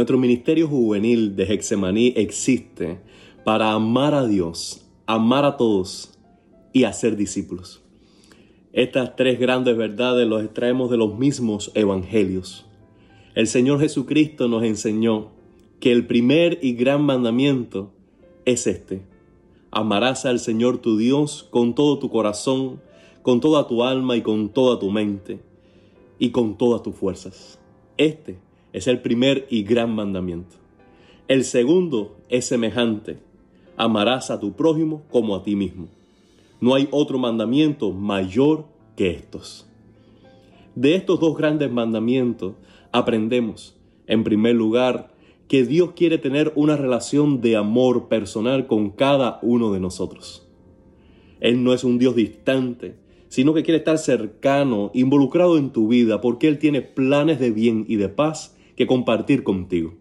Nuestro ministerio juvenil de Hexemaní existe para amar a Dios, amar a todos y hacer discípulos. Estas tres grandes verdades los extraemos de los mismos evangelios. El Señor Jesucristo nos enseñó que el primer y gran mandamiento es este. Amarás al Señor tu Dios con todo tu corazón, con toda tu alma y con toda tu mente y con todas tus fuerzas. Este es el primer y gran mandamiento. El segundo es semejante. Amarás a tu prójimo como a ti mismo. No hay otro mandamiento mayor que estos. De estos dos grandes mandamientos aprendemos, en primer lugar, que Dios quiere tener una relación de amor personal con cada uno de nosotros. Él no es un Dios distante, sino que quiere estar cercano, involucrado en tu vida, porque Él tiene planes de bien y de paz que compartir contigo.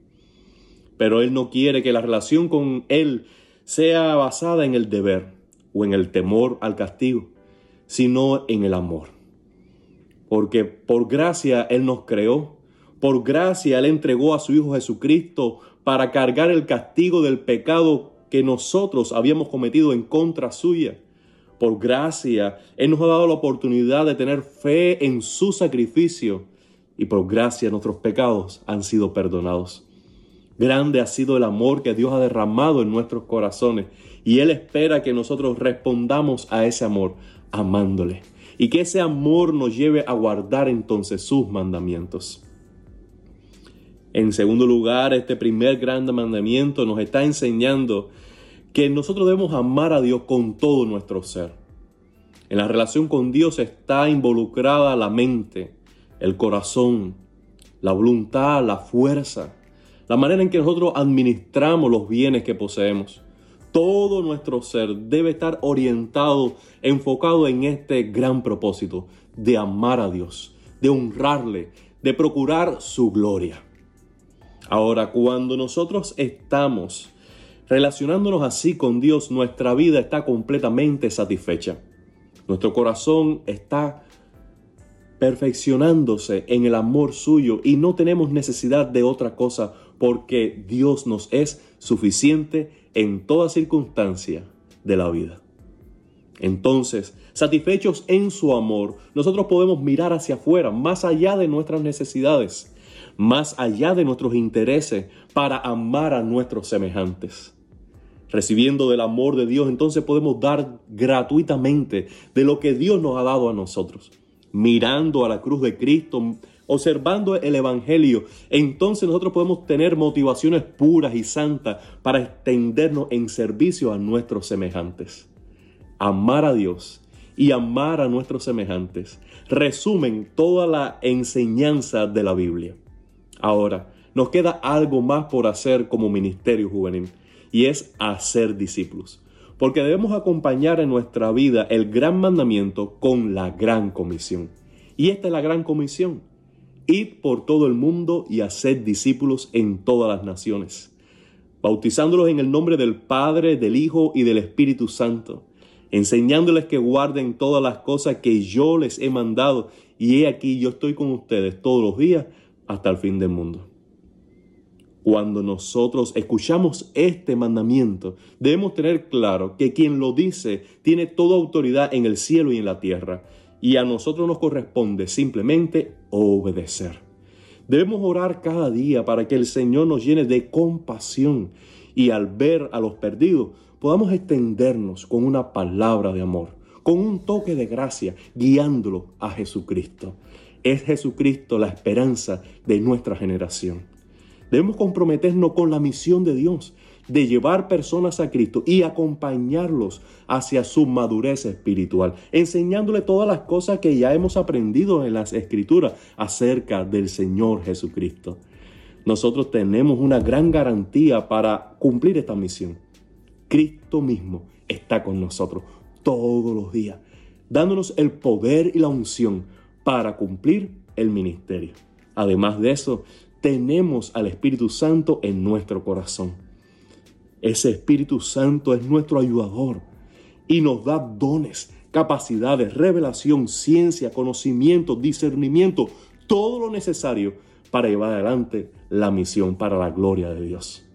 Pero Él no quiere que la relación con Él sea basada en el deber o en el temor al castigo, sino en el amor. Porque por gracia Él nos creó, por gracia Él entregó a su Hijo Jesucristo para cargar el castigo del pecado que nosotros habíamos cometido en contra suya por gracia, Él nos ha dado la oportunidad de tener fe en su sacrificio y por gracia nuestros pecados han sido perdonados. Grande ha sido el amor que Dios ha derramado en nuestros corazones y Él espera que nosotros respondamos a ese amor amándole y que ese amor nos lleve a guardar entonces sus mandamientos. En segundo lugar, este primer gran mandamiento nos está enseñando que nosotros debemos amar a Dios con todo nuestro ser. En la relación con Dios está involucrada la mente, el corazón, la voluntad, la fuerza, la manera en que nosotros administramos los bienes que poseemos. Todo nuestro ser debe estar orientado, enfocado en este gran propósito de amar a Dios, de honrarle, de procurar su gloria. Ahora, cuando nosotros estamos Relacionándonos así con Dios, nuestra vida está completamente satisfecha. Nuestro corazón está perfeccionándose en el amor suyo y no tenemos necesidad de otra cosa porque Dios nos es suficiente en toda circunstancia de la vida. Entonces, satisfechos en su amor, nosotros podemos mirar hacia afuera, más allá de nuestras necesidades, más allá de nuestros intereses, para amar a nuestros semejantes recibiendo del amor de Dios, entonces podemos dar gratuitamente de lo que Dios nos ha dado a nosotros. Mirando a la cruz de Cristo, observando el Evangelio, entonces nosotros podemos tener motivaciones puras y santas para extendernos en servicio a nuestros semejantes. Amar a Dios y amar a nuestros semejantes resumen toda la enseñanza de la Biblia. Ahora, nos queda algo más por hacer como ministerio juvenil y es hacer discípulos. Porque debemos acompañar en nuestra vida el gran mandamiento con la gran comisión. Y esta es la gran comisión. Id por todo el mundo y haced discípulos en todas las naciones, bautizándolos en el nombre del Padre, del Hijo y del Espíritu Santo, enseñándoles que guarden todas las cosas que yo les he mandado. Y he aquí yo estoy con ustedes todos los días hasta el fin del mundo. Cuando nosotros escuchamos este mandamiento, debemos tener claro que quien lo dice tiene toda autoridad en el cielo y en la tierra, y a nosotros nos corresponde simplemente obedecer. Debemos orar cada día para que el Señor nos llene de compasión y al ver a los perdidos podamos extendernos con una palabra de amor, con un toque de gracia, guiándolo a Jesucristo. Es Jesucristo la esperanza de nuestra generación. Debemos comprometernos con la misión de Dios de llevar personas a Cristo y acompañarlos hacia su madurez espiritual, enseñándole todas las cosas que ya hemos aprendido en las escrituras acerca del Señor Jesucristo. Nosotros tenemos una gran garantía para cumplir esta misión. Cristo mismo está con nosotros todos los días, dándonos el poder y la unción para cumplir el ministerio. Además de eso, tenemos al Espíritu Santo en nuestro corazón. Ese Espíritu Santo es nuestro ayudador y nos da dones, capacidades, revelación, ciencia, conocimiento, discernimiento, todo lo necesario para llevar adelante la misión para la gloria de Dios.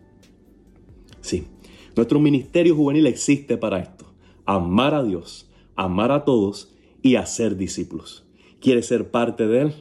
Sí, nuestro ministerio juvenil existe para esto, amar a Dios, amar a todos y hacer discípulos. ¿Quieres ser parte de él?